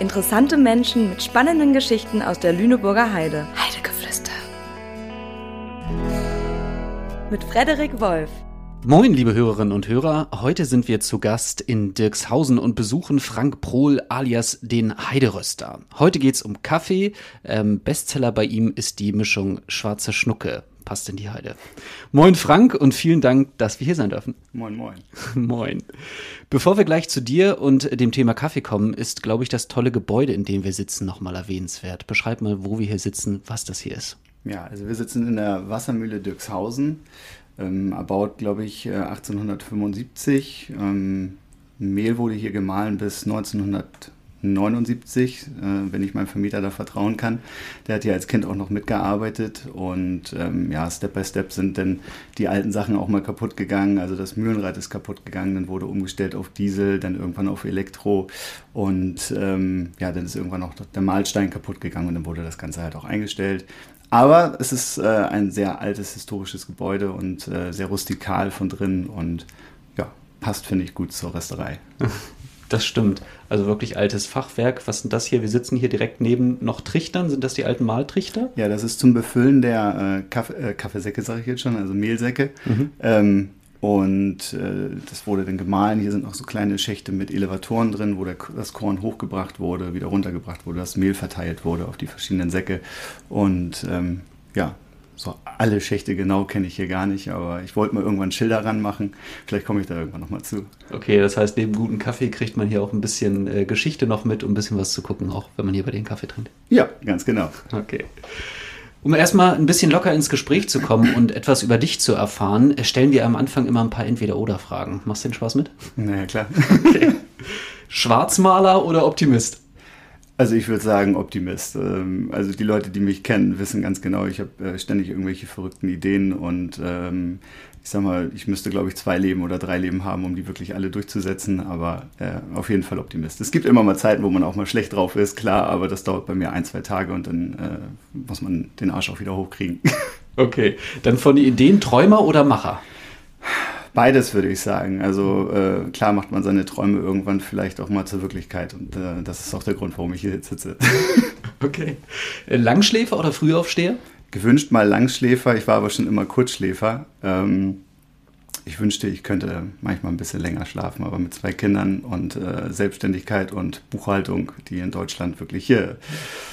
Interessante Menschen mit spannenden Geschichten aus der Lüneburger Heide. Heidegeflüster. Mit Frederik Wolf. Moin, liebe Hörerinnen und Hörer. Heute sind wir zu Gast in Dirkshausen und besuchen Frank Prohl alias den Heideröster. Heute geht's um Kaffee. Ähm, Bestseller bei ihm ist die Mischung Schwarze Schnucke. Passt in die Heide. Moin, Frank, und vielen Dank, dass wir hier sein dürfen. Moin, moin. Moin. Bevor wir gleich zu dir und dem Thema Kaffee kommen, ist, glaube ich, das tolle Gebäude, in dem wir sitzen, nochmal erwähnenswert. Beschreib mal, wo wir hier sitzen, was das hier ist. Ja, also wir sitzen in der Wassermühle Dirkshausen ähm, erbaut, glaube ich, 1875. Äh, ähm, Mehl wurde hier gemahlen bis 1979, äh, wenn ich meinem Vermieter da vertrauen kann. Der hat hier als Kind auch noch mitgearbeitet und ähm, ja, Step by Step sind dann die alten Sachen auch mal kaputt gegangen. Also das Mühlenrad ist kaputt gegangen, dann wurde umgestellt auf Diesel, dann irgendwann auf Elektro und ähm, ja, dann ist irgendwann auch der Mahlstein kaputt gegangen und dann wurde das Ganze halt auch eingestellt. Aber es ist äh, ein sehr altes historisches Gebäude und äh, sehr rustikal von drin und ja, passt, finde ich, gut zur Resterei. Das stimmt. Also wirklich altes Fachwerk. Was sind das hier? Wir sitzen hier direkt neben noch Trichtern. Sind das die alten Mahltrichter? Ja, das ist zum Befüllen der äh, Kaff äh, Kaffeesäcke, sage ich jetzt schon, also Mehlsäcke. Mhm. Ähm, und äh, das wurde dann gemahlen. Hier sind noch so kleine Schächte mit Elevatoren drin, wo der, das Korn hochgebracht wurde, wieder runtergebracht wurde, das Mehl verteilt wurde auf die verschiedenen Säcke. Und ähm, ja, so alle Schächte genau kenne ich hier gar nicht, aber ich wollte mal irgendwann Schilder ranmachen. Vielleicht komme ich da irgendwann nochmal zu. Okay, das heißt, neben guten Kaffee kriegt man hier auch ein bisschen äh, Geschichte noch mit, um ein bisschen was zu gucken, auch wenn man hier bei den Kaffee trinkt. Ja, ganz genau. Okay. Um erstmal ein bisschen locker ins Gespräch zu kommen und etwas über dich zu erfahren, stellen wir am Anfang immer ein paar Entweder-Oder-Fragen. Machst du den Spaß mit? Naja, klar. Okay. Schwarzmaler oder Optimist? Also ich würde sagen Optimist. Ähm, also die Leute, die mich kennen, wissen ganz genau, ich habe äh, ständig irgendwelche verrückten Ideen und ähm, ich sag mal, ich müsste, glaube ich, zwei Leben oder drei Leben haben, um die wirklich alle durchzusetzen, aber äh, auf jeden Fall Optimist. Es gibt immer mal Zeiten, wo man auch mal schlecht drauf ist, klar, aber das dauert bei mir ein, zwei Tage und dann äh, muss man den Arsch auch wieder hochkriegen. Okay, dann von den Ideen Träumer oder Macher? Beides würde ich sagen. Also äh, klar macht man seine Träume irgendwann vielleicht auch mal zur Wirklichkeit und äh, das ist auch der Grund, warum ich hier sitze. okay. Äh, Langschläfer oder Frühaufsteher? gewünscht mal Langschläfer, ich war aber schon immer Kurzschläfer. Ähm, ich wünschte, ich könnte manchmal ein bisschen länger schlafen, aber mit zwei Kindern und äh, Selbstständigkeit und Buchhaltung, die in Deutschland wirklich hier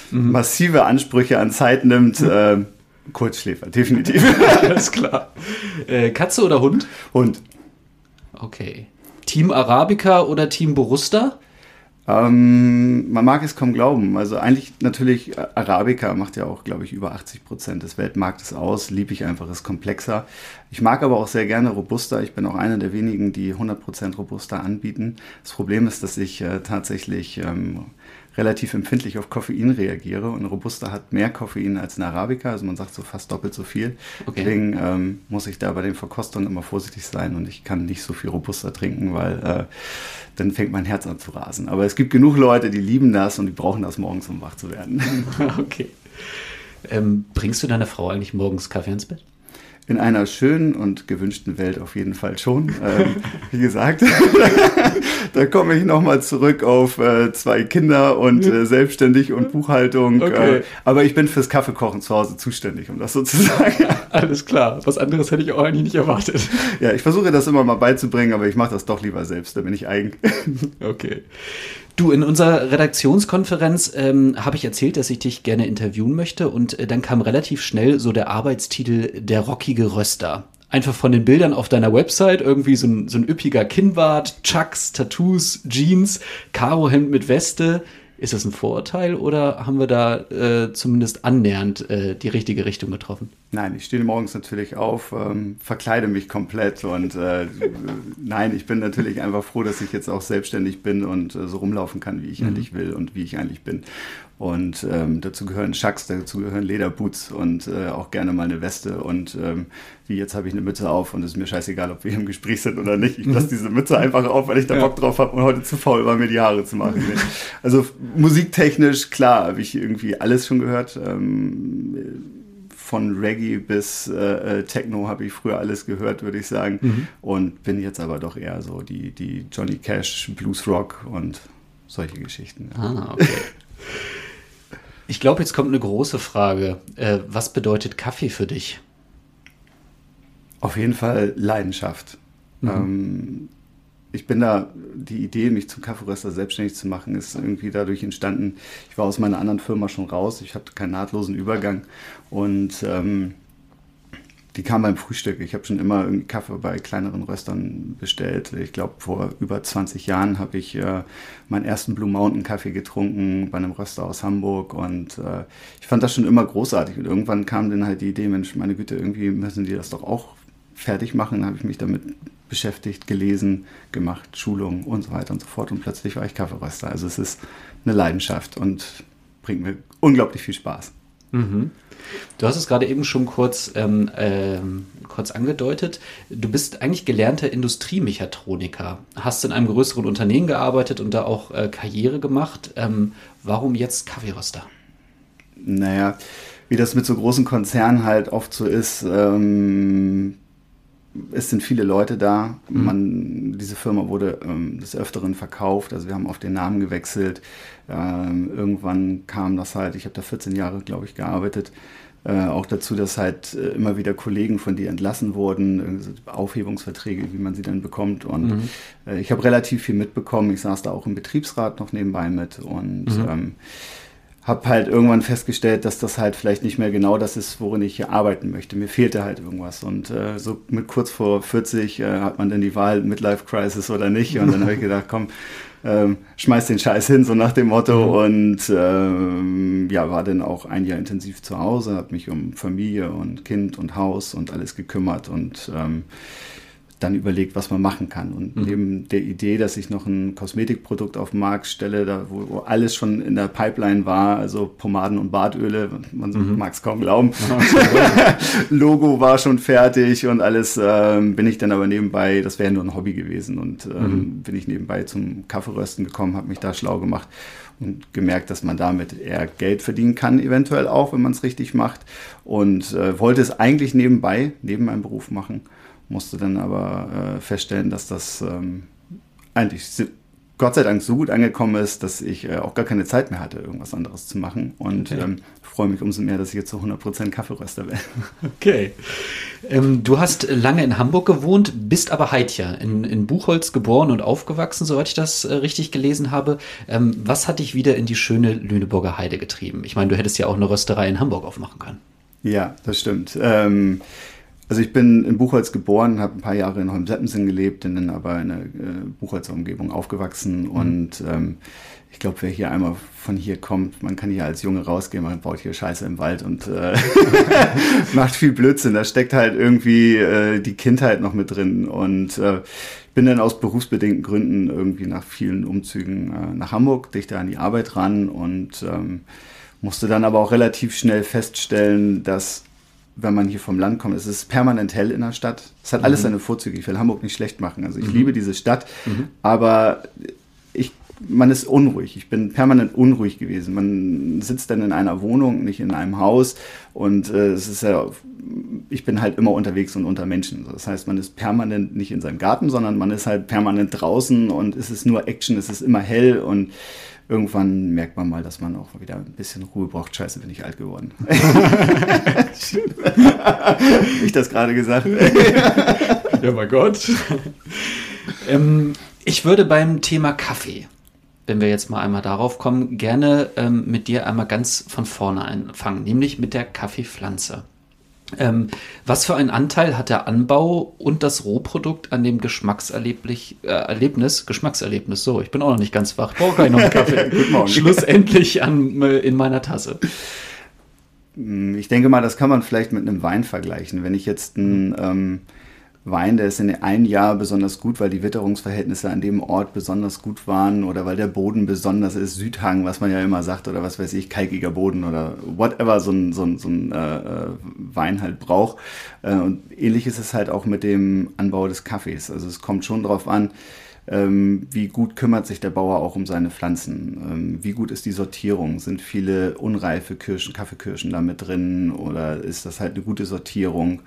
mhm. massive Ansprüche an Zeit nimmt, äh, Kurzschläfer, definitiv. Alles klar. Äh, Katze oder Hund? Hund. Okay. Team Arabica oder Team Borusta? Ähm, man mag es kaum glauben. Also eigentlich natürlich äh, Arabica macht ja auch, glaube ich, über 80 Prozent des Weltmarktes aus. Liebe ich einfach, ist komplexer. Ich mag aber auch sehr gerne Robusta. Ich bin auch einer der wenigen, die 100 Prozent Robusta anbieten. Das Problem ist, dass ich äh, tatsächlich ähm, relativ empfindlich auf Koffein reagiere und Robusta hat mehr Koffein als ein Arabica, also man sagt so fast doppelt so viel. Okay. Deswegen ähm, muss ich da bei den Verkostungen immer vorsichtig sein und ich kann nicht so viel Robusta trinken, weil äh, dann fängt mein Herz an zu rasen. Aber es gibt genug Leute, die lieben das und die brauchen das morgens, um wach zu werden. okay. Ähm, bringst du deiner Frau eigentlich morgens Kaffee ins Bett? In einer schönen und gewünschten Welt auf jeden Fall schon. Ähm, wie gesagt, da komme ich nochmal zurück auf äh, zwei Kinder und äh, selbstständig und Buchhaltung. Okay. Äh, aber ich bin fürs Kaffeekochen zu Hause zuständig, um das sozusagen. Alles klar. Was anderes hätte ich auch eigentlich nicht erwartet. Ja, ich versuche das immer mal beizubringen, aber ich mache das doch lieber selbst, da bin ich eigen. okay. Du, in unserer Redaktionskonferenz ähm, habe ich erzählt, dass ich dich gerne interviewen möchte und äh, dann kam relativ schnell so der Arbeitstitel Der rockige Röster. Einfach von den Bildern auf deiner Website irgendwie so ein, so ein üppiger Kinnbart, Chucks, Tattoos, Jeans, Karohemd mit Weste. Ist das ein Vorurteil oder haben wir da äh, zumindest annähernd äh, die richtige Richtung getroffen? Nein, ich stehe morgens natürlich auf, ähm, verkleide mich komplett und äh, nein, ich bin natürlich einfach froh, dass ich jetzt auch selbstständig bin und äh, so rumlaufen kann, wie ich mhm. eigentlich will und wie ich eigentlich bin. Und ähm, dazu gehören Schacks, dazu gehören Lederboots und äh, auch gerne mal eine Weste. Und ähm, wie jetzt habe ich eine Mütze auf und es ist mir scheißegal, ob wir im Gespräch sind oder nicht. Ich lasse mhm. diese Mütze einfach auf, weil ich da Bock drauf habe und heute zu faul war, mir die Haare zu machen. also musiktechnisch, klar, habe ich irgendwie alles schon gehört. Ähm, von Reggae bis äh, äh Techno habe ich früher alles gehört, würde ich sagen. Mhm. Und bin jetzt aber doch eher so die, die Johnny Cash, Blues Rock und solche Geschichten. Ah, okay. Ich glaube, jetzt kommt eine große Frage. Äh, was bedeutet Kaffee für dich? Auf jeden Fall Leidenschaft. Mhm. Ähm, ich bin da, die Idee, mich zum Kaffeeröster selbstständig zu machen, ist irgendwie dadurch entstanden. Ich war aus meiner anderen Firma schon raus, ich hatte keinen nahtlosen Übergang und ähm, die kam beim Frühstück. Ich habe schon immer Kaffee bei kleineren Röstern bestellt. Ich glaube, vor über 20 Jahren habe ich äh, meinen ersten Blue Mountain Kaffee getrunken bei einem Röster aus Hamburg und äh, ich fand das schon immer großartig. Und irgendwann kam dann halt die Idee, Mensch, meine Güte, irgendwie müssen die das doch auch fertig machen. Dann habe ich mich damit beschäftigt, gelesen, gemacht, Schulungen und so weiter und so fort. Und plötzlich war ich Kaffeeröster. Also es ist eine Leidenschaft und bringt mir unglaublich viel Spaß. Mhm. Du hast es gerade eben schon kurz, ähm, ähm, kurz angedeutet. Du bist eigentlich gelernter Industriemechatroniker, hast in einem größeren Unternehmen gearbeitet und da auch äh, Karriere gemacht. Ähm, warum jetzt Kaffeeröster? Naja, wie das mit so großen Konzernen halt oft so ist, ähm, es sind viele Leute da. Mhm. Man, diese Firma wurde ähm, des Öfteren verkauft, also wir haben auf den Namen gewechselt. Ähm, irgendwann kam das halt, ich habe da 14 Jahre, glaube ich, gearbeitet. Äh, auch dazu, dass halt äh, immer wieder Kollegen von dir entlassen wurden, äh, Aufhebungsverträge, wie man sie dann bekommt. Und mhm. äh, ich habe relativ viel mitbekommen. Ich saß da auch im Betriebsrat noch nebenbei mit und mhm. ähm, habe halt irgendwann festgestellt, dass das halt vielleicht nicht mehr genau das ist, worin ich hier arbeiten möchte. Mir fehlte halt irgendwas. Und äh, so mit kurz vor 40 äh, hat man dann die Wahl, Midlife Crisis oder nicht. Und dann habe ich gedacht, komm, ähm, schmeiß den Scheiß hin, so nach dem Motto. Und ähm, ja, war dann auch ein Jahr intensiv zu Hause, habe mich um Familie und Kind und Haus und alles gekümmert und ähm, dann überlegt, was man machen kann. Und mhm. neben der Idee, dass ich noch ein Kosmetikprodukt auf den Markt stelle, da, wo, wo alles schon in der Pipeline war, also Pomaden und Badöle, man mhm. mag es kaum glauben. Logo war schon fertig und alles ähm, bin ich dann aber nebenbei, das wäre nur ein Hobby gewesen und ähm, mhm. bin ich nebenbei zum Kaffeerösten gekommen, habe mich da schlau gemacht und gemerkt, dass man damit eher Geld verdienen kann, eventuell auch, wenn man es richtig macht. Und äh, wollte es eigentlich nebenbei, neben meinem Beruf machen musste dann aber äh, feststellen, dass das ähm, eigentlich Gott sei Dank so gut angekommen ist, dass ich äh, auch gar keine Zeit mehr hatte, irgendwas anderes zu machen. Und okay. ähm, freue mich umso mehr, dass ich jetzt zu 100% Kaffeeröster bin. Okay. Ähm, du hast lange in Hamburg gewohnt, bist aber Heidcher, in, in Buchholz geboren und aufgewachsen, soweit ich das äh, richtig gelesen habe. Ähm, was hat dich wieder in die schöne Lüneburger Heide getrieben? Ich meine, du hättest ja auch eine Rösterei in Hamburg aufmachen können. Ja, das stimmt. Ähm, also ich bin in Buchholz geboren, habe ein paar Jahre in Holmseppensen gelebt, bin dann aber in der äh, Buchholzer Umgebung aufgewachsen mhm. und ähm, ich glaube, wer hier einmal von hier kommt, man kann hier als Junge rausgehen, man baut hier Scheiße im Wald und äh, macht viel Blödsinn. Da steckt halt irgendwie äh, die Kindheit noch mit drin und äh, bin dann aus berufsbedingten Gründen irgendwie nach vielen Umzügen äh, nach Hamburg, dichter an die Arbeit ran und ähm, musste dann aber auch relativ schnell feststellen, dass wenn man hier vom Land kommt. Es ist permanent hell in der Stadt. Es hat alles mhm. seine Vorzüge. Ich will Hamburg nicht schlecht machen. Also ich mhm. liebe diese Stadt, mhm. aber ich, man ist unruhig. Ich bin permanent unruhig gewesen. Man sitzt dann in einer Wohnung, nicht in einem Haus. Und äh, es ist ja, ich bin halt immer unterwegs und unter Menschen. Das heißt, man ist permanent nicht in seinem Garten, sondern man ist halt permanent draußen und es ist nur Action, es ist immer hell und irgendwann merkt man mal, dass man auch wieder ein bisschen Ruhe braucht. Scheiße, bin ich alt geworden. ich das gerade gesagt. ja, mein Gott. Ähm, ich würde beim Thema Kaffee, wenn wir jetzt mal einmal darauf kommen, gerne ähm, mit dir einmal ganz von vorne anfangen, nämlich mit der Kaffeepflanze. Ähm, was für einen Anteil hat der Anbau und das Rohprodukt an dem Geschmackserlebnis, äh, Erlebnis, Geschmackserlebnis, so, ich bin auch noch nicht ganz wach, brauche keinen noch Kaffee. Guten Morgen. Schlussendlich an, äh, in meiner Tasse. Ich denke mal, das kann man vielleicht mit einem Wein vergleichen. Wenn ich jetzt ein ähm, Wein, der ist in einem Jahr besonders gut, weil die Witterungsverhältnisse an dem Ort besonders gut waren oder weil der Boden besonders ist, Südhang, was man ja immer sagt, oder was weiß ich, kalkiger Boden oder whatever so ein, so ein, so ein äh, äh, Wein halt braucht. Äh, und ähnlich ist es halt auch mit dem Anbau des Kaffees. Also es kommt schon darauf an, ähm, wie gut kümmert sich der Bauer auch um seine Pflanzen, ähm, wie gut ist die Sortierung, sind viele unreife Kirschen, Kaffeekirschen da mit drin? Oder ist das halt eine gute Sortierung?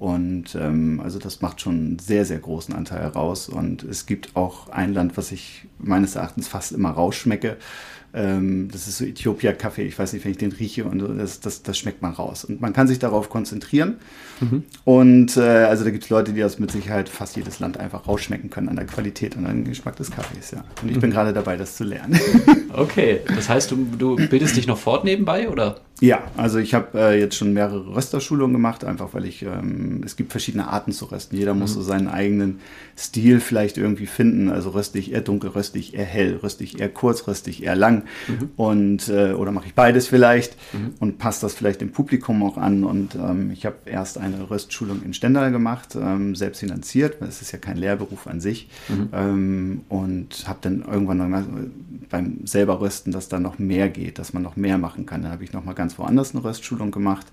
Und ähm, also das macht schon einen sehr, sehr großen Anteil heraus und es gibt auch ein Land, was ich meines Erachtens fast immer rausschmecke, ähm, das ist so Äthiopia-Kaffee. Ich weiß nicht, wenn ich den rieche und das, das, das schmeckt man raus. Und man kann sich darauf konzentrieren. Mhm. Und äh, also da gibt es Leute, die das mit Sicherheit fast jedes Land einfach rausschmecken können an der Qualität und an dem Geschmack des Kaffees. Ja. Und ich mhm. bin gerade dabei, das zu lernen. Okay, das heißt, du, du bildest dich noch fort nebenbei, oder? Ja, also ich habe äh, jetzt schon mehrere Rösterschulungen gemacht, einfach weil ich, ähm, es gibt verschiedene Arten zu rösten. Jeder mhm. muss so seinen eigenen Stil vielleicht irgendwie finden. Also röste ich eher dunkel, röste ich eher hell, röste ich eher kurz, röste ich eher lang. Mhm. Und, äh, oder mache ich beides vielleicht mhm. und passe das vielleicht dem Publikum auch an. Und ähm, ich habe erst eine Röstschulung in Stendal gemacht, ähm, selbst finanziert, weil es ist ja kein Lehrberuf an sich. Mhm. Ähm, und habe dann irgendwann noch mal beim selber rösten, dass da noch mehr geht, dass man noch mehr machen kann. Dann habe ich noch mal ganz ganz woanders eine Röstschulung gemacht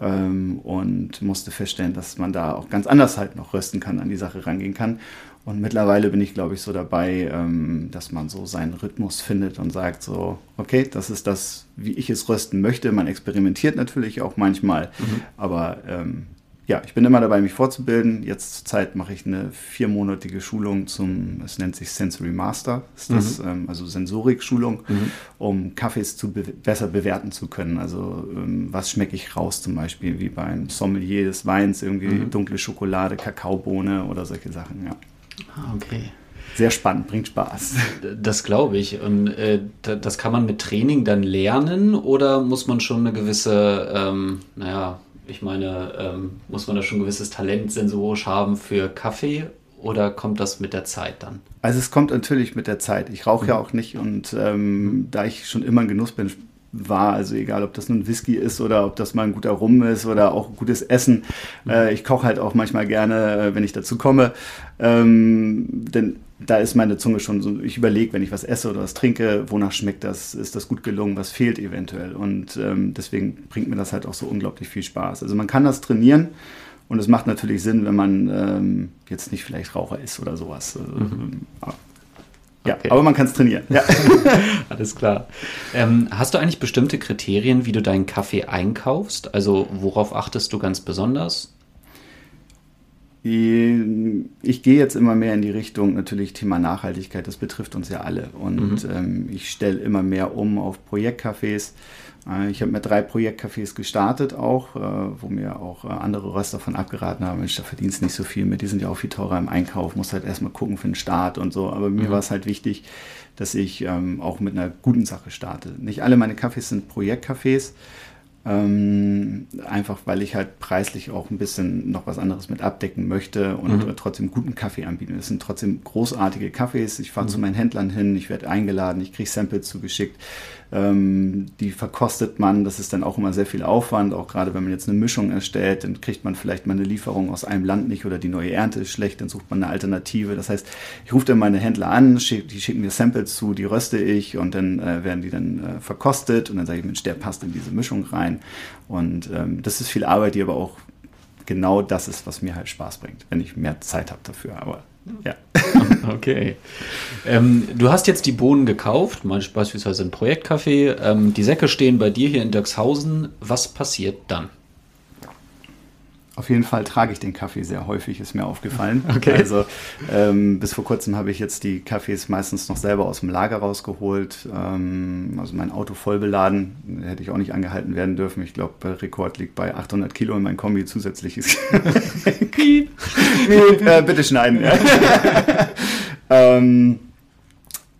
ähm, und musste feststellen, dass man da auch ganz anders halt noch rösten kann, an die Sache rangehen kann. Und mittlerweile bin ich, glaube ich, so dabei, ähm, dass man so seinen Rhythmus findet und sagt so, okay, das ist das, wie ich es rösten möchte. Man experimentiert natürlich auch manchmal, mhm. aber ähm, ja, ich bin immer dabei, mich fortzubilden. Jetzt zur Zeit mache ich eine viermonatige Schulung zum, es nennt sich Sensory Master, ist das, mhm. ähm, also Sensorik-Schulung, mhm. um Kaffees zu be besser bewerten zu können. Also ähm, was schmecke ich raus zum Beispiel, wie beim Sommelier des Weins, irgendwie mhm. dunkle Schokolade, Kakaobohne oder solche Sachen, ja. Ah, okay. Sehr spannend, bringt Spaß. Das glaube ich. Und äh, das kann man mit Training dann lernen oder muss man schon eine gewisse, ähm, naja, ich meine, ähm, muss man da schon ein gewisses Talent sensorisch haben für Kaffee oder kommt das mit der Zeit dann? Also es kommt natürlich mit der Zeit. Ich rauche mhm. ja auch nicht und ähm, mhm. da ich schon immer ein Genuss bin, war, also egal ob das nun Whisky ist oder ob das mal ein guter Rum ist oder auch gutes Essen. Mhm. Äh, ich koche halt auch manchmal gerne, äh, wenn ich dazu komme. Ähm, denn da ist meine Zunge schon so, ich überlege, wenn ich was esse oder was trinke, wonach schmeckt das, ist das gut gelungen, was fehlt eventuell. Und ähm, deswegen bringt mir das halt auch so unglaublich viel Spaß. Also man kann das trainieren und es macht natürlich Sinn, wenn man ähm, jetzt nicht vielleicht Raucher ist oder sowas. Mhm. Ja, okay. aber man kann es trainieren. Ja. Alles klar. Ähm, hast du eigentlich bestimmte Kriterien, wie du deinen Kaffee einkaufst? Also worauf achtest du ganz besonders? Ich gehe jetzt immer mehr in die Richtung, natürlich Thema Nachhaltigkeit, das betrifft uns ja alle. Und mhm. ähm, ich stelle immer mehr um auf Projektcafés. Äh, ich habe mit drei Projektcafés gestartet auch, äh, wo mir auch äh, andere Röster von abgeraten haben, Mensch, da verdienst nicht so viel mit, die sind ja auch viel teurer im Einkauf, muss halt erstmal gucken für den Start und so. Aber mir mhm. war es halt wichtig, dass ich ähm, auch mit einer guten Sache starte. Nicht alle meine Cafés sind Projektcafés. Ähm, einfach weil ich halt preislich auch ein bisschen noch was anderes mit abdecken möchte und mhm. trotzdem guten Kaffee anbieten. Es sind trotzdem großartige Kaffees. Ich fahre mhm. zu meinen Händlern hin, ich werde eingeladen, ich kriege Samples zugeschickt. Ähm, die verkostet man, das ist dann auch immer sehr viel Aufwand, auch gerade wenn man jetzt eine Mischung erstellt, dann kriegt man vielleicht mal eine Lieferung aus einem Land nicht oder die neue Ernte ist schlecht, dann sucht man eine Alternative. Das heißt, ich rufe dann meine Händler an, schick, die schicken mir Samples zu, die röste ich und dann äh, werden die dann äh, verkostet und dann sage ich, Mensch, der passt in diese Mischung rein. Und ähm, das ist viel Arbeit, die aber auch genau das ist, was mir halt Spaß bringt, wenn ich mehr Zeit habe dafür. Aber ja. Okay. Ähm, du hast jetzt die Bohnen gekauft, beispielsweise ein Projektcafé. Ähm, die Säcke stehen bei dir hier in Dirkshausen. Was passiert dann? Auf jeden Fall trage ich den Kaffee sehr häufig, ist mir aufgefallen. Okay. Also ähm, bis vor kurzem habe ich jetzt die Kaffees meistens noch selber aus dem Lager rausgeholt. Ähm, also mein Auto voll beladen, hätte ich auch nicht angehalten werden dürfen. Ich glaube, der Rekord liegt bei 800 Kilo in mein Kombi zusätzliches. äh, bitte schneiden. Ähm,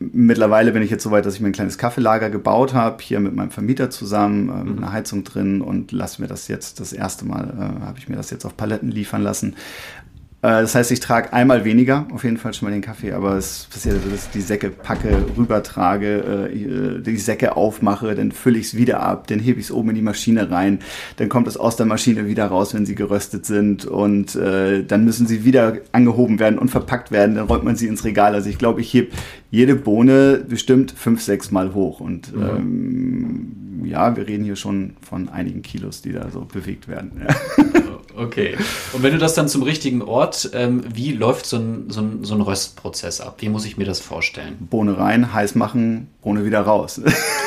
Mittlerweile bin ich jetzt so weit, dass ich mir ein kleines Kaffeelager gebaut habe, hier mit meinem Vermieter zusammen, äh, mit einer Heizung drin und lasse mir das jetzt, das erste Mal äh, habe ich mir das jetzt auf Paletten liefern lassen. Äh, das heißt, ich trage einmal weniger, auf jeden Fall schon mal den Kaffee, aber es passiert, dass ich die Säcke packe, rübertrage, äh, die Säcke aufmache, dann fülle ich es wieder ab, dann hebe ich es oben in die Maschine rein, dann kommt es aus der Maschine wieder raus, wenn sie geröstet sind und äh, dann müssen sie wieder angehoben werden und verpackt werden, dann räumt man sie ins Regal. Also ich glaube, ich hebe jede Bohne bestimmt fünf, sechs Mal hoch und mhm. ähm, ja, wir reden hier schon von einigen Kilos, die da so bewegt werden. Ja. Okay. Und wenn du das dann zum richtigen Ort, ähm, wie läuft so ein, so, ein, so ein Röstprozess ab? Wie muss ich mir das vorstellen? Bohne rein, heiß machen, Bohne wieder raus.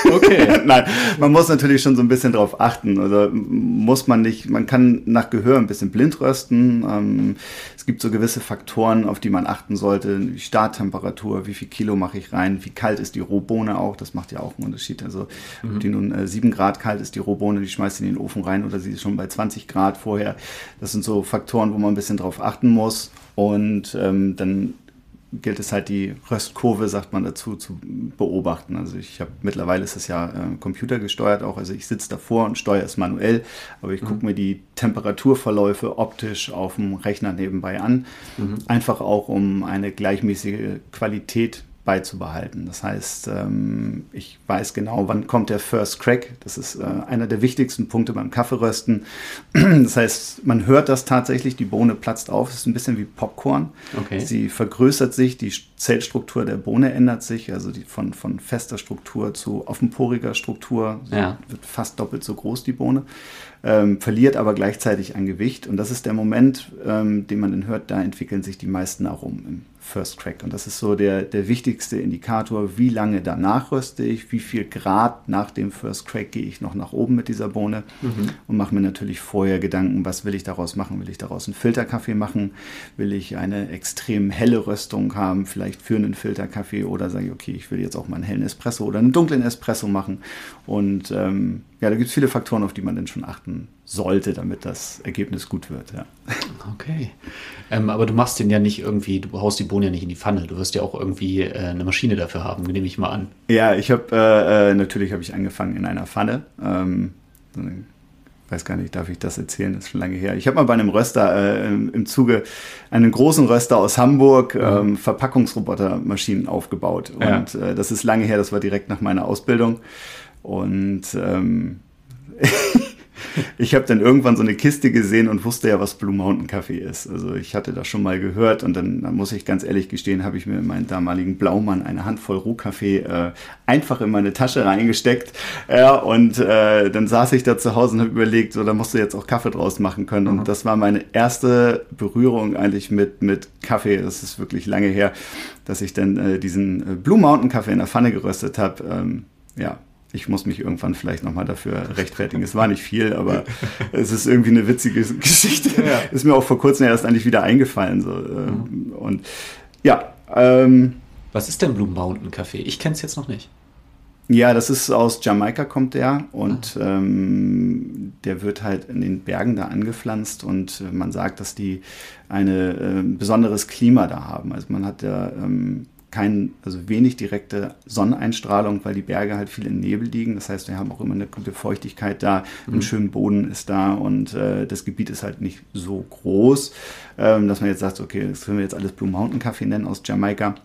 Okay. Nein, man muss natürlich schon so ein bisschen drauf achten. Also muss man nicht, man kann nach Gehör ein bisschen blind rösten. Ähm, es gibt so gewisse Faktoren, auf die man achten sollte. Die Starttemperatur, wie viel Kilo mache ich rein, wie kalt ist die Rohbohne auch, das macht ja auch einen Unterschied. Also mhm. ob die nun äh, 7 Grad kalt ist, die Rohbohne, die schmeißt in den Ofen rein oder sie ist schon bei 20 Grad vorher. Das sind so Faktoren, wo man ein bisschen drauf achten muss. Und ähm, dann gilt es halt die Röstkurve, sagt man dazu, zu beobachten. Also ich habe mittlerweile ist es ja äh, computergesteuert auch, also ich sitze davor und steuere es manuell, aber ich mhm. gucke mir die Temperaturverläufe optisch auf dem Rechner nebenbei an, mhm. einfach auch um eine gleichmäßige Qualität beizubehalten. Das heißt, ähm, ich weiß genau, wann kommt der First Crack. Das ist äh, einer der wichtigsten Punkte beim Kaffeerösten. Das heißt, man hört das tatsächlich, die Bohne platzt auf. Es ist ein bisschen wie Popcorn. Okay. Sie vergrößert sich, die Zellstruktur der Bohne ändert sich, also die von, von fester Struktur zu offenporiger Struktur. Ja. Wird fast doppelt so groß, die Bohne. Ähm, verliert aber gleichzeitig an Gewicht. Und das ist der Moment, ähm, den man dann hört, da entwickeln sich die meisten Aromen First Crack. Und das ist so der, der wichtigste Indikator, wie lange danach röste ich, wie viel Grad nach dem First Crack gehe ich noch nach oben mit dieser Bohne mhm. und mache mir natürlich vorher Gedanken, was will ich daraus machen? Will ich daraus einen Filterkaffee machen? Will ich eine extrem helle Röstung haben, vielleicht für einen Filterkaffee oder sage ich, okay, ich will jetzt auch mal einen hellen Espresso oder einen dunklen Espresso machen. Und ähm, ja, da gibt es viele Faktoren, auf die man dann schon achten sollte, damit das Ergebnis gut wird. Ja. Okay. Ähm, aber du machst den ja nicht irgendwie, du haust die Bohnen ja nicht in die Pfanne. Du wirst ja auch irgendwie äh, eine Maschine dafür haben, nehme ich mal an. Ja, ich habe äh, äh, natürlich habe ich angefangen in einer Pfanne. Ähm, weiß gar nicht, darf ich das erzählen? Das ist schon lange her. Ich habe mal bei einem Röster äh, im, im, Zuge einen großen Röster aus Hamburg mhm. ähm, Verpackungsrobotermaschinen aufgebaut. Und ja. äh, das ist lange her, das war direkt nach meiner Ausbildung. Und ähm, ich habe dann irgendwann so eine Kiste gesehen und wusste ja, was Blue Mountain Kaffee ist. Also ich hatte das schon mal gehört und dann, dann muss ich ganz ehrlich gestehen, habe ich mir in meinen damaligen Blaumann eine Handvoll Rohkaffee äh, einfach in meine Tasche reingesteckt. Ja, und äh, dann saß ich da zu Hause und habe überlegt, so da musst du jetzt auch Kaffee draus machen können. Und mhm. das war meine erste Berührung eigentlich mit, mit Kaffee. Das ist wirklich lange her, dass ich dann äh, diesen äh, Blue Mountain Kaffee in der Pfanne geröstet habe. Ähm, ja, ich muss mich irgendwann vielleicht nochmal dafür rechtfertigen. Es war nicht viel, aber es ist irgendwie eine witzige Geschichte. Ja. Ist mir auch vor kurzem erst eigentlich wieder eingefallen. So. Ähm, mhm. Und ja. Ähm, Was ist denn Blue Mountain Kaffee? Ich kenne es jetzt noch nicht. Ja, das ist aus Jamaika kommt der und ah. ähm, der wird halt in den Bergen da angepflanzt und äh, man sagt, dass die ein äh, besonderes Klima da haben. Also man hat ja ähm, kein, also wenig direkte Sonneneinstrahlung, weil die Berge halt viel in Nebel liegen. Das heißt, wir haben auch immer eine gute Feuchtigkeit da, mhm. ein schöner Boden ist da und äh, das Gebiet ist halt nicht so groß, ähm, dass man jetzt sagt, okay, das können wir jetzt alles Blue Mountain Kaffee nennen aus Jamaika.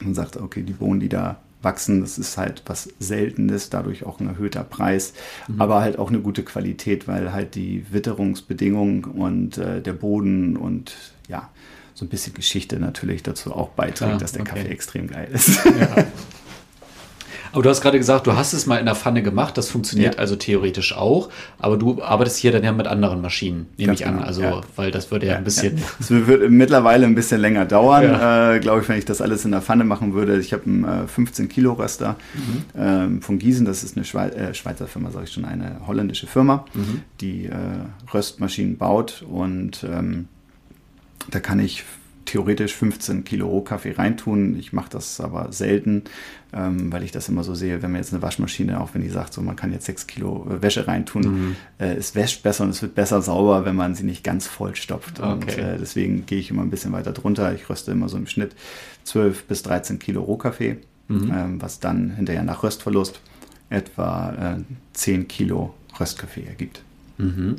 Man sagt, okay, die Bohnen, die da wachsen, das ist halt was Seltenes, dadurch auch ein erhöhter Preis, mhm. aber halt auch eine gute Qualität, weil halt die Witterungsbedingungen und äh, der Boden und ja, so ein bisschen Geschichte natürlich dazu auch beiträgt, ah, dass der okay. Kaffee extrem geil ist. Ja. Aber du hast gerade gesagt, du hast es mal in der Pfanne gemacht. Das funktioniert ja. also theoretisch auch. Aber du arbeitest hier dann ja mit anderen Maschinen, nehme Ganz ich an. Genau, also, ja. weil das würde ja, ein bisschen. Es wird mittlerweile ein bisschen länger dauern, äh, glaube ich, wenn ich das alles in der Pfanne machen würde. Ich habe einen äh, 15 Kilo Röster mhm. ähm, von Gießen. Das ist eine Schwe äh, Schweizer Firma, sage ich schon, eine holländische Firma, mhm. die äh, Röstmaschinen baut. Und ähm, da kann ich theoretisch 15 Kilo Rohkaffee reintun. Ich mache das aber selten, ähm, weil ich das immer so sehe, wenn man jetzt eine Waschmaschine, auch wenn die sagt, so man kann jetzt 6 Kilo äh, Wäsche reintun, mhm. äh, es wäscht besser und es wird besser sauber, wenn man sie nicht ganz voll stopft. Okay. Und äh, deswegen gehe ich immer ein bisschen weiter drunter. Ich röste immer so im Schnitt 12 bis 13 Kilo Rohkaffee, mhm. ähm, was dann hinterher nach Röstverlust etwa äh, 10 Kilo Röstkaffee ergibt. Mhm.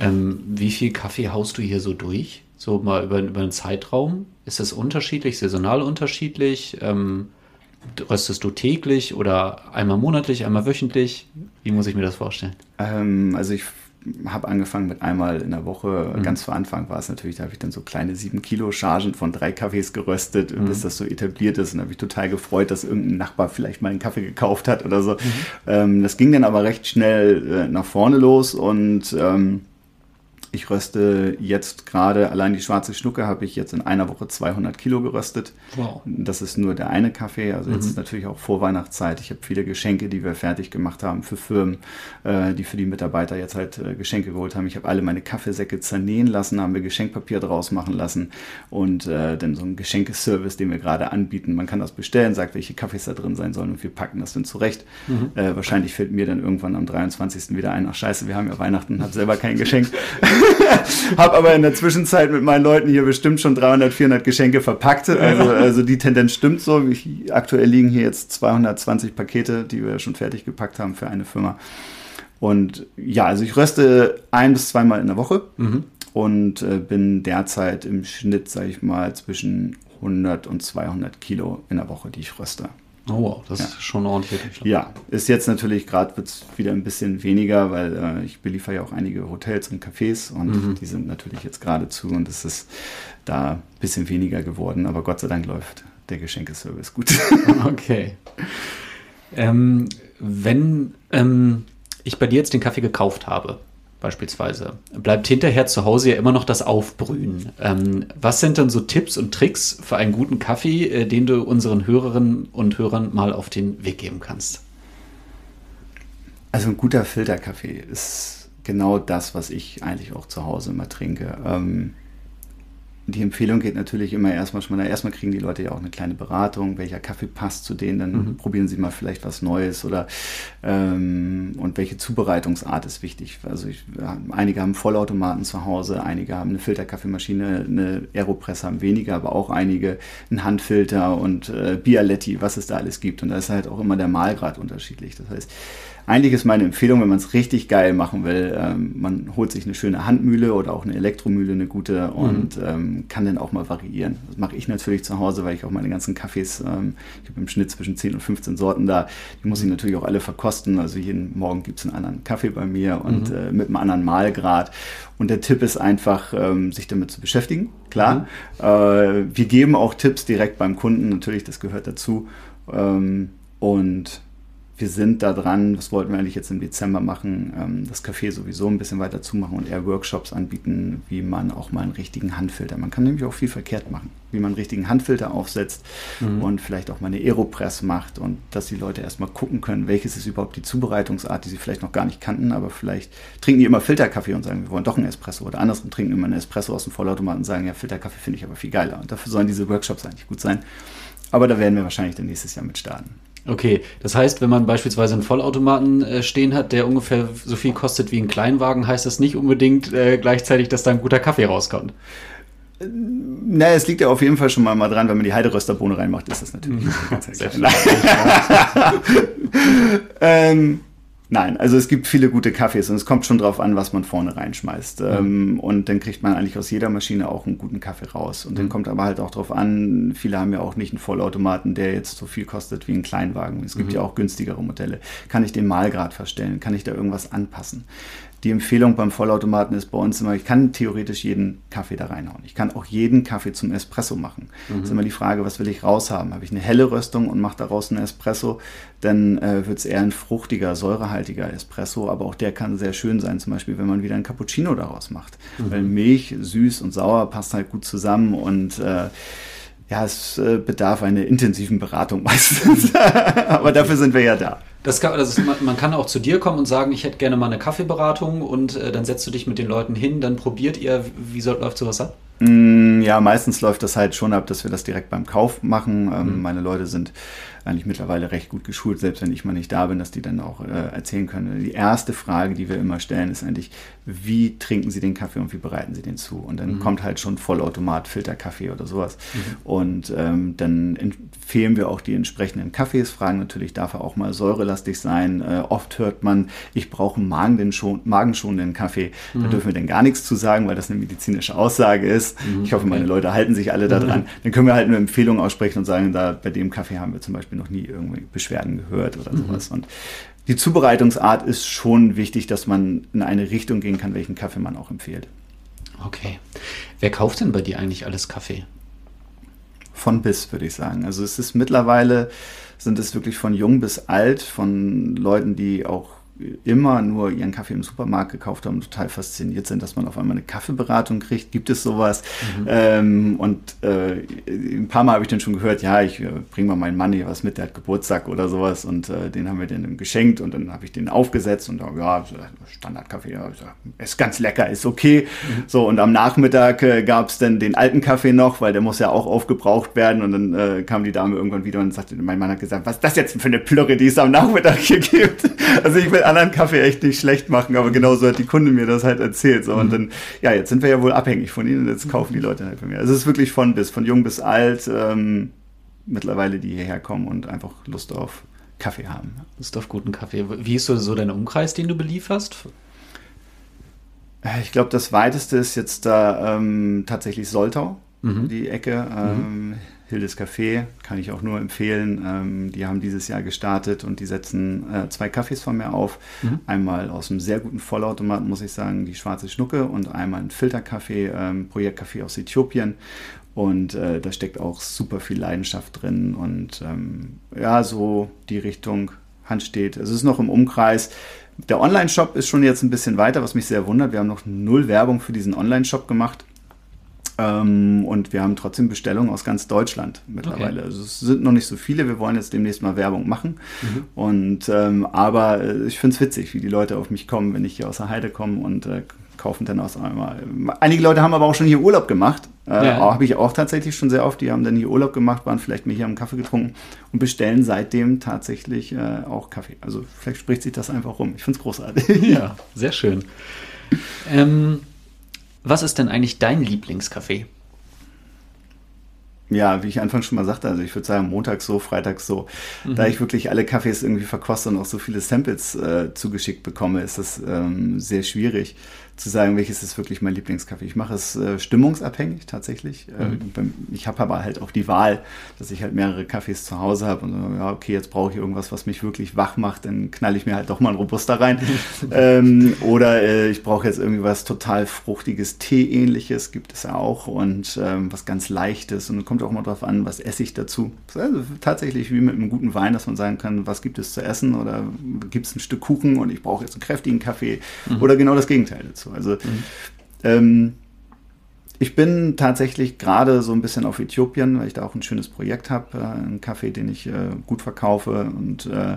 Ähm, wie viel Kaffee haust du hier so durch? So mal über, über einen Zeitraum? Ist das unterschiedlich, saisonal unterschiedlich? Ähm, röstest du täglich oder einmal monatlich, einmal wöchentlich? Wie muss ich mir das vorstellen? Ähm, also ich habe angefangen mit einmal in der Woche. Mhm. Ganz zu Anfang war es natürlich, da habe ich dann so kleine 7 Kilo Chargen von drei Kaffees geröstet, mhm. bis das so etabliert ist. Und da habe ich total gefreut, dass irgendein Nachbar vielleicht mal einen Kaffee gekauft hat oder so. Mhm. Ähm, das ging dann aber recht schnell äh, nach vorne los und ähm, Ich röste jetzt gerade, allein die schwarze Schnucke habe ich jetzt in einer Woche 200 Kilo geröstet. Wow. Das ist nur der eine Kaffee. Also jetzt mhm. ist natürlich auch Vorweihnachtszeit. Ich habe viele Geschenke, die wir fertig gemacht haben für Firmen, äh, die für die Mitarbeiter jetzt halt äh, Geschenke geholt haben. Ich habe alle meine Kaffeesäcke zernähen lassen, haben wir Geschenkpapier draus machen lassen und äh, dann so ein Geschenkeservice, den wir gerade anbieten. Man kann das bestellen, sagt, welche Kaffees da drin sein sollen und wir packen das dann zurecht. Mhm. Äh, wahrscheinlich fällt mir dann irgendwann am 23. wieder ein, ach scheiße, wir haben ja Weihnachten, habe selber kein Geschenk. habe aber in der Zwischenzeit mit meinen Leuten hier bestimmt schon 300, 400 Geschenke verpackt. Also, also die Tendenz stimmt so. Ich, aktuell liegen hier jetzt 220 Pakete, die wir schon fertig gepackt haben für eine Firma. Und ja, also ich röste ein bis zweimal in der Woche mhm. und äh, bin derzeit im Schnitt, sage ich mal, zwischen 100 und 200 Kilo in der Woche, die ich röste. Oh wow, das ja. ist schon ordentlich. Ja, ist jetzt natürlich gerade wird es wieder ein bisschen weniger, weil äh, ich beliefer ja auch einige Hotels und Cafés und mhm. die sind natürlich jetzt gerade zu und es ist da ein bisschen weniger geworden, aber Gott sei Dank läuft der Geschenkeservice gut. okay. Ähm, wenn ähm, ich bei dir jetzt den Kaffee gekauft habe, beispielsweise, bleibt hinterher zu Hause ja immer noch das Aufbrühen. Ähm, was sind denn so Tipps und Tricks für einen guten Kaffee, äh, den du unseren Hörerinnen und Hörern mal auf den Weg geben kannst? Also ein guter Filterkaffee ist genau das, was ich eigentlich auch zu Hause immer trinke. Ähm, die Empfehlung geht natürlich immer erstmal schon mal, erstmal kriegen die Leute ja auch eine kleine Beratung, welcher Kaffee passt zu denen, dann mhm. probieren sie mal vielleicht was Neues oder ähm, und welche Zubereitungsart ist wichtig. Also ich, einige haben Vollautomaten zu Hause, einige haben eine Filterkaffeemaschine, eine Aeropress haben weniger, aber auch einige einen Handfilter und äh, Bialetti, was es da alles gibt. Und da ist halt auch immer der Mahlgrad unterschiedlich. Das heißt, eigentlich ist meine Empfehlung, wenn man es richtig geil machen will, ähm, man holt sich eine schöne Handmühle oder auch eine Elektromühle, eine gute und mhm. ähm, kann dann auch mal variieren. Das mache ich natürlich zu Hause, weil ich auch meine ganzen Kaffees, ähm, ich habe im Schnitt zwischen 10 und 15 Sorten da, die muss ich natürlich auch alle verkosten. Also jeden Morgen gibt es einen anderen Kaffee bei mir und mhm. äh, mit einem anderen Mahlgrad. Und der Tipp ist einfach, ähm, sich damit zu beschäftigen. Klar, mhm. äh, wir geben auch Tipps direkt beim Kunden, natürlich, das gehört dazu. Ähm, und wir sind da dran, das wollten wir eigentlich jetzt im Dezember machen, ähm, das Café sowieso ein bisschen weiter zumachen und eher Workshops anbieten, wie man auch mal einen richtigen Handfilter, man kann nämlich auch viel verkehrt machen, wie man einen richtigen Handfilter aufsetzt mhm. und vielleicht auch mal eine Aeropress macht und dass die Leute erstmal gucken können, welches ist überhaupt die Zubereitungsart, die sie vielleicht noch gar nicht kannten, aber vielleicht trinken die immer Filterkaffee und sagen, wir wollen doch einen Espresso oder andersrum trinken immer einen Espresso aus dem Vollautomaten und sagen, ja, Filterkaffee finde ich aber viel geiler und dafür sollen diese Workshops eigentlich gut sein. Aber da werden wir wahrscheinlich dann nächstes Jahr mit starten. Okay, das heißt, wenn man beispielsweise einen Vollautomaten äh, stehen hat, der ungefähr so viel kostet wie ein Kleinwagen, heißt das nicht unbedingt äh, gleichzeitig, dass da ein guter Kaffee rauskommt. Na, es liegt ja auf jeden Fall schon mal, mal dran, wenn man die Heiderösterbohne reinmacht, ist das natürlich. Sehr ähm, Nein, also es gibt viele gute Kaffees und es kommt schon drauf an, was man vorne reinschmeißt. Mhm. und dann kriegt man eigentlich aus jeder Maschine auch einen guten Kaffee raus. Und dann mhm. kommt aber halt auch drauf an, viele haben ja auch nicht einen Vollautomaten, der jetzt so viel kostet wie ein Kleinwagen. Es gibt mhm. ja auch günstigere Modelle. Kann ich den Mahlgrad verstellen? Kann ich da irgendwas anpassen? Die Empfehlung beim Vollautomaten ist bei uns immer, ich kann theoretisch jeden Kaffee da reinhauen. Ich kann auch jeden Kaffee zum Espresso machen. Mhm. Das ist immer die Frage, was will ich raushaben? Habe ich eine helle Röstung und mache daraus einen Espresso, dann äh, wird es eher ein fruchtiger, säurehaltiger Espresso, aber auch der kann sehr schön sein, zum Beispiel, wenn man wieder ein Cappuccino daraus macht. Mhm. Weil Milch, süß und sauer passt halt gut zusammen und äh, ja, es äh, bedarf einer intensiven Beratung meistens. aber dafür sind wir ja da. Kann, das ist, man kann auch zu dir kommen und sagen, ich hätte gerne mal eine Kaffeeberatung und äh, dann setzt du dich mit den Leuten hin, dann probiert ihr, wie soll, läuft sowas ab? Mm, ja, meistens läuft das halt schon ab, dass wir das direkt beim Kauf machen. Ähm, mhm. Meine Leute sind eigentlich mittlerweile recht gut geschult, selbst wenn ich mal nicht da bin, dass die dann auch äh, erzählen können. Die erste Frage, die wir immer stellen, ist eigentlich, wie trinken Sie den Kaffee und wie bereiten Sie den zu? Und dann mhm. kommt halt schon Vollautomat, Filterkaffee oder sowas. Mhm. Und ähm, dann empfehlen wir auch die entsprechenden Kaffees, fragen natürlich, darf er auch mal säurelastig sein? Äh, oft hört man, ich brauche einen magenschonenden Kaffee. Mhm. Da dürfen wir dann gar nichts zu sagen, weil das eine medizinische Aussage ist. Mhm. Ich hoffe, meine Leute halten sich alle daran. Dann können wir halt eine Empfehlung aussprechen und sagen, da bei dem Kaffee haben wir zum Beispiel noch nie irgendwie Beschwerden gehört oder mhm. sowas. Und die Zubereitungsart ist schon wichtig, dass man in eine Richtung gehen kann, welchen Kaffee man auch empfiehlt. Okay. Wer kauft denn bei dir eigentlich alles Kaffee? Von bis, würde ich sagen. Also es ist mittlerweile, sind es wirklich von jung bis alt, von Leuten, die auch immer nur ihren Kaffee im Supermarkt gekauft haben, total fasziniert sind, dass man auf einmal eine Kaffeeberatung kriegt. Gibt es sowas? Mhm. Ähm, und äh, ein paar Mal habe ich dann schon gehört, ja, ich äh, bringe mal meinen Mann hier was mit, der hat Geburtstag oder sowas und äh, den haben wir dann geschenkt und dann habe ich den aufgesetzt und ja, Standardkaffee, ja, ist ganz lecker, ist okay. Mhm. So, und am Nachmittag äh, gab es dann den alten Kaffee noch, weil der muss ja auch aufgebraucht werden und dann äh, kam die Dame irgendwann wieder und sagte, mein Mann hat gesagt, was ist das jetzt für eine Plörre, die es am Nachmittag hier gibt? Also ich will anderen Kaffee echt nicht schlecht machen, aber genauso hat die Kunde mir das halt erzählt. So. Und mhm. dann, ja, jetzt sind wir ja wohl abhängig von ihnen und jetzt kaufen die Leute halt von mir. Also es ist wirklich von bis, von jung bis alt, ähm, mittlerweile, die hierher kommen und einfach Lust auf Kaffee haben. Lust auf guten Kaffee. Wie ist so, so dein Umkreis, den du belieferst? Äh, ich glaube, das weiteste ist jetzt da ähm, tatsächlich Soltau, mhm. die Ecke. Ähm, mhm. Hildes Café kann ich auch nur empfehlen. Ähm, die haben dieses Jahr gestartet und die setzen äh, zwei Kaffees von mir auf. Mhm. Einmal aus einem sehr guten Vollautomaten, muss ich sagen, die Schwarze Schnucke und einmal ein Filterkaffee, ähm, Projektkaffee aus Äthiopien. Und äh, da steckt auch super viel Leidenschaft drin und ähm, ja, so die Richtung Hand steht. Also es ist noch im Umkreis. Der Online-Shop ist schon jetzt ein bisschen weiter, was mich sehr wundert. Wir haben noch null Werbung für diesen Online-Shop gemacht. Ähm, und wir haben trotzdem Bestellungen aus ganz Deutschland mittlerweile. Okay. Also es sind noch nicht so viele. Wir wollen jetzt demnächst mal Werbung machen. Mhm. Und ähm, aber äh, ich finde es witzig, wie die Leute auf mich kommen, wenn ich hier aus der Heide komme und äh, kaufen dann aus einmal. Einige Leute haben aber auch schon hier Urlaub gemacht. Äh, ja. Habe ich auch tatsächlich schon sehr oft. Die haben dann hier Urlaub gemacht, waren vielleicht mir hier am Kaffee getrunken und bestellen seitdem tatsächlich äh, auch Kaffee. Also vielleicht spricht sich das einfach rum. Ich finde es großartig. Ja, sehr schön. Ähm, was ist denn eigentlich dein Lieblingskaffee? Ja, wie ich anfangs schon mal sagte, also ich würde sagen, montags so, freitags so. Mhm. Da ich wirklich alle Kaffees irgendwie verkoste und auch so viele Samples äh, zugeschickt bekomme, ist das ähm, sehr schwierig zu sagen, welches ist wirklich mein Lieblingskaffee. Ich mache es äh, stimmungsabhängig tatsächlich. Mhm. ich habe aber halt auch die Wahl, dass ich halt mehrere Kaffees zu Hause habe und so, ja, okay, jetzt brauche ich irgendwas, was mich wirklich wach macht, dann knall ich mir halt doch mal ein Robuster rein. ähm, oder äh, ich brauche jetzt irgendwie was total fruchtiges, Tee-ähnliches, gibt es ja auch und ähm, was ganz leichtes und kommt auch mal drauf an, was esse ich dazu. Also tatsächlich wie mit einem guten Wein, dass man sagen kann, was gibt es zu essen oder gibt es ein Stück Kuchen und ich brauche jetzt einen kräftigen Kaffee mhm. oder genau das Gegenteil dazu. Also mhm. ähm, ich bin tatsächlich gerade so ein bisschen auf Äthiopien, weil ich da auch ein schönes Projekt habe, äh, einen Kaffee, den ich äh, gut verkaufe und äh,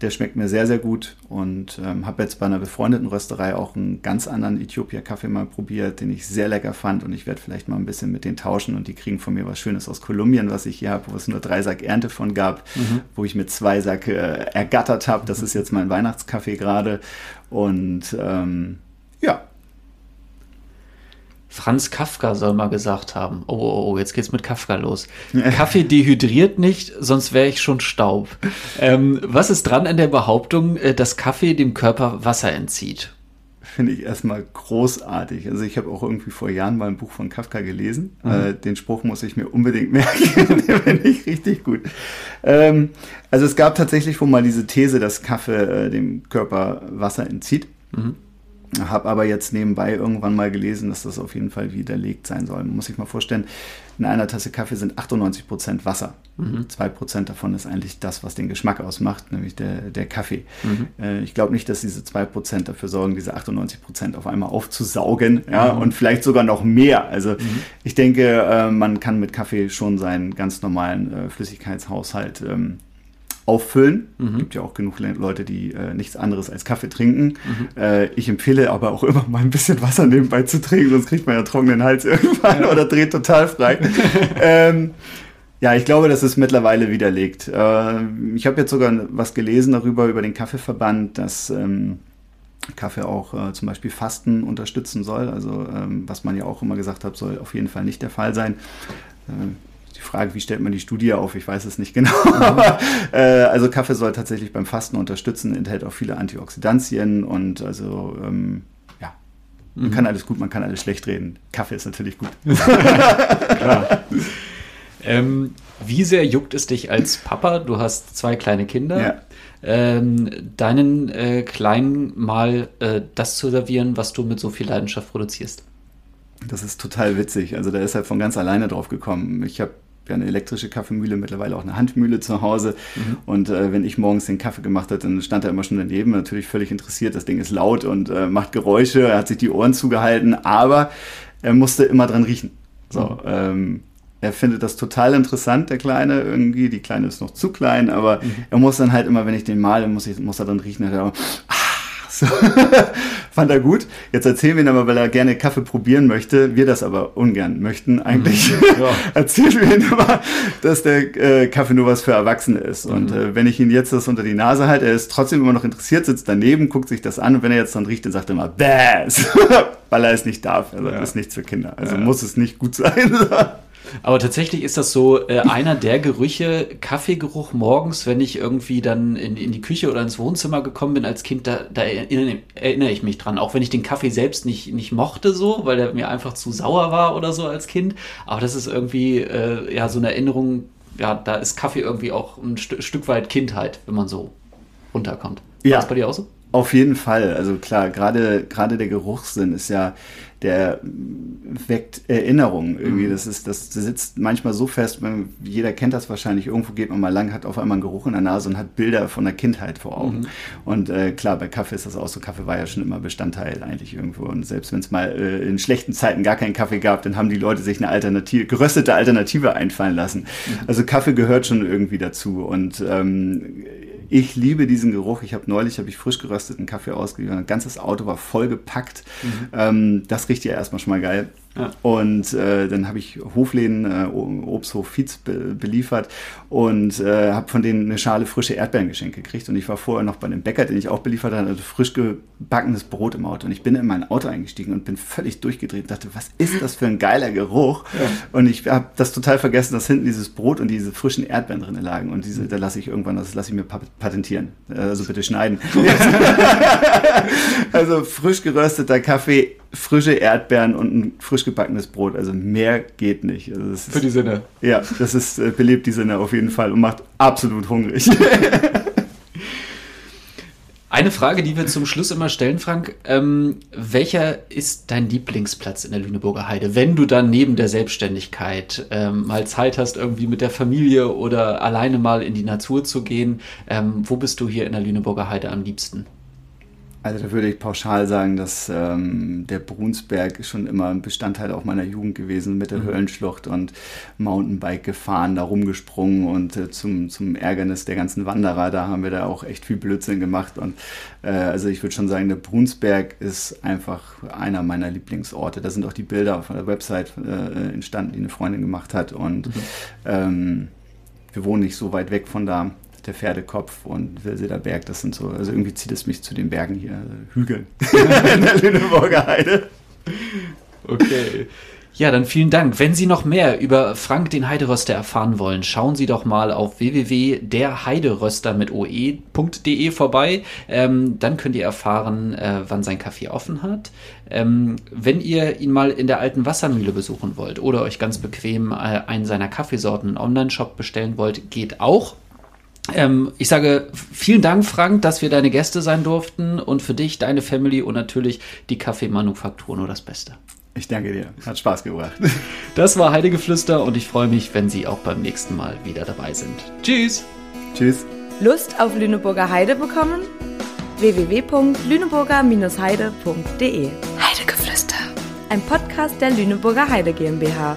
der schmeckt mir sehr, sehr gut und ähm, habe jetzt bei einer befreundeten Rösterei auch einen ganz anderen Äthiopier-Kaffee mal probiert, den ich sehr lecker fand und ich werde vielleicht mal ein bisschen mit denen tauschen und die kriegen von mir was Schönes aus Kolumbien, was ich hier habe, wo es nur drei Sack Ernte von gab, mhm. wo ich mit zwei Sack äh, ergattert habe. Das ist jetzt mein Weihnachtskaffee gerade und ähm, ja, Franz Kafka soll mal gesagt haben. Oh, oh, oh jetzt geht's mit Kafka los. Kaffee dehydriert nicht, sonst wäre ich schon Staub. Ähm, was ist dran an der Behauptung, äh, dass Kaffee dem Körper Wasser entzieht? Finde ich erstmal großartig. Also ich habe auch irgendwie vor Jahren mal ein Buch von Kafka gelesen. Mhm. Äh, den Spruch muss ich mir unbedingt merken. den finde ich richtig gut. Ähm, also es gab tatsächlich wohl mal diese These, dass Kaffee äh, dem Körper Wasser entzieht. Mhm. Habe aber jetzt nebenbei irgendwann mal gelesen, dass das auf jeden Fall widerlegt sein soll. Man muss sich mal vorstellen, in einer Tasse Kaffee sind 98 Prozent Wasser. Mhm. 2% davon ist eigentlich das, was den Geschmack ausmacht, nämlich der, der Kaffee. Mhm. Äh, ich glaube nicht, dass diese 2% dafür sorgen, diese 98% auf einmal aufzusaugen ja, mhm. und vielleicht sogar noch mehr. Also mhm. ich denke, äh, man kann mit Kaffee schon seinen ganz normalen äh, Flüssigkeitshaushalt ähm, auffüllen. Mhm. gibt ja auch genug Leute, die äh, nichts anderes als Kaffee trinken. Mhm. Äh, ich empfehle aber auch immer mal ein bisschen Wasser nebenbei zu trinken, sonst kriegt man ja trockenen Hals irgendwann ja. oder dreht total frei. ähm, ja, ich glaube, das ist mittlerweile widerlegt. Äh, ich habe jetzt sogar was gelesen darüber, über den Kaffeeverband, dass ähm, Kaffee auch äh, zum Beispiel Fasten unterstützen soll. Also ähm, was man ja auch immer gesagt hat, soll auf jeden Fall nicht der Fall sein. Die Frage, wie stellt man die Studie auf? Ich weiß es nicht genau. Mhm. äh, also Kaffee soll tatsächlich beim Fasten unterstützen, enthält auch viele Antioxidantien und also ähm, ja, man mhm. kann alles gut, man kann alles schlecht reden. Kaffee ist natürlich gut. Klar. Ähm, wie sehr juckt es dich als Papa? Du hast zwei kleine Kinder. Ja. Ähm, deinen äh, Kleinen mal äh, das zu servieren, was du mit so viel Leidenschaft produzierst? Das ist total witzig. Also da ist er von ganz alleine drauf gekommen. Ich habe ja eine elektrische Kaffeemühle, mittlerweile auch eine Handmühle zu Hause. Mhm. Und äh, wenn ich morgens den Kaffee gemacht habe, dann stand er immer schon daneben, natürlich völlig interessiert. Das Ding ist laut und äh, macht Geräusche, er hat sich die Ohren zugehalten, aber er musste immer dran riechen. So, mhm. ähm, er findet das total interessant, der Kleine irgendwie. Die Kleine ist noch zu klein, aber mhm. er muss dann halt immer, wenn ich den male, muss, ich, muss er dann riechen. Hat er auch, ah, so. Fand er gut. Jetzt erzählen wir ihn aber, weil er gerne Kaffee probieren möchte. Wir das aber ungern möchten eigentlich. Mhm. Ja. erzählen wir ihm immer, dass der äh, Kaffee nur was für Erwachsene ist. Mhm. Und äh, wenn ich ihn jetzt das unter die Nase halte, er ist trotzdem immer noch interessiert, sitzt daneben, guckt sich das an und wenn er jetzt dann riecht, dann sagt er immer, Bass! weil er es nicht darf. Also ja. das ist nichts für Kinder. Also ja. muss es nicht gut sein. Aber tatsächlich ist das so äh, einer der Gerüche, Kaffeegeruch morgens, wenn ich irgendwie dann in, in die Küche oder ins Wohnzimmer gekommen bin als Kind, da, da erinnere, erinnere, ich mich dran. Auch wenn ich den Kaffee selbst nicht, nicht mochte so, weil der mir einfach zu sauer war oder so als Kind. Aber das ist irgendwie äh, ja so eine Erinnerung, ja, da ist Kaffee irgendwie auch ein St Stück weit Kindheit, wenn man so runterkommt. Ja. War das bei dir auch so? Auf jeden Fall. Also klar, gerade gerade der Geruchssinn ist ja der weckt Erinnerungen irgendwie. Mhm. Das ist, das sitzt manchmal so fest, jeder kennt das wahrscheinlich, irgendwo geht man mal lang, hat auf einmal einen Geruch in der Nase und hat Bilder von der Kindheit vor Augen. Mhm. Und äh, klar, bei Kaffee ist das auch so, Kaffee war ja schon immer Bestandteil eigentlich irgendwo. Und selbst wenn es mal äh, in schlechten Zeiten gar keinen Kaffee gab, dann haben die Leute sich eine Alternative, geröstete Alternative einfallen lassen. Mhm. Also Kaffee gehört schon irgendwie dazu. Und ähm, ich liebe diesen Geruch. Ich habe neulich habe ich frisch gerösteten Kaffee ausgegeben. Ein ganzes Auto war voll gepackt. Mhm. Ähm, das riecht ja erstmal schon mal geil. Ja. Und äh, dann habe ich Hofläden, äh, Obsthof Fietz be beliefert und äh, habe von denen eine Schale frische Erdbeeren geschenkt gekriegt. Und ich war vorher noch bei einem Bäcker, den ich auch beliefert hatte, also frisch gebackenes Brot im Auto. Und ich bin in mein Auto eingestiegen und bin völlig durchgedreht und dachte, was ist das für ein geiler Geruch? Ja. Und ich habe das total vergessen, dass hinten dieses Brot und diese frischen Erdbeeren drin lagen. Und diese, da lasse ich irgendwann, das lasse ich mir patentieren. Also bitte schneiden. also frisch gerösteter Kaffee frische Erdbeeren und ein frisch gebackenes Brot. Also mehr geht nicht. Also Für die Sinne. Ja, das ist, äh, belebt die Sinne auf jeden Fall und macht absolut hungrig. Eine Frage, die wir zum Schluss immer stellen, Frank. Ähm, welcher ist dein Lieblingsplatz in der Lüneburger Heide, wenn du dann neben der Selbstständigkeit ähm, mal Zeit hast, irgendwie mit der Familie oder alleine mal in die Natur zu gehen? Ähm, wo bist du hier in der Lüneburger Heide am liebsten? Also da würde ich pauschal sagen, dass ähm, der Brunsberg schon immer ein Bestandteil auch meiner Jugend gewesen mit der mhm. Höllenschlucht und Mountainbike gefahren, da rumgesprungen und äh, zum, zum Ärgernis der ganzen Wanderer, da haben wir da auch echt viel Blödsinn gemacht. Und äh, also ich würde schon sagen, der Brunsberg ist einfach einer meiner Lieblingsorte. Da sind auch die Bilder auf der Website äh, entstanden, die eine Freundin gemacht hat. Und mhm. ähm, wir wohnen nicht so weit weg von da der Pferdekopf und Wilseder Berg, das sind so, also irgendwie zieht es mich zu den Bergen hier, also Hügeln in der Lüneburger Heide. Okay. Ja, dann vielen Dank. Wenn Sie noch mehr über Frank den Heideröster erfahren wollen, schauen Sie doch mal auf www.derheideröster mit oe.de vorbei. Ähm, dann könnt ihr erfahren, äh, wann sein Café offen hat. Ähm, wenn ihr ihn mal in der alten Wassermühle besuchen wollt oder euch ganz bequem äh, einen seiner Kaffeesorten im Online-Shop bestellen wollt, geht auch. Ähm, ich sage vielen Dank, Frank, dass wir deine Gäste sein durften und für dich, deine Family und natürlich die Kaffeemanufaktur nur das Beste. Ich danke dir. Hat Spaß gebracht. Das war Heidegeflüster und ich freue mich, wenn Sie auch beim nächsten Mal wieder dabei sind. Tschüss. Tschüss. Lust auf Lüneburger Heide bekommen? www.lüneburger-heide.de Heidegeflüster. Ein Podcast der Lüneburger Heide GmbH.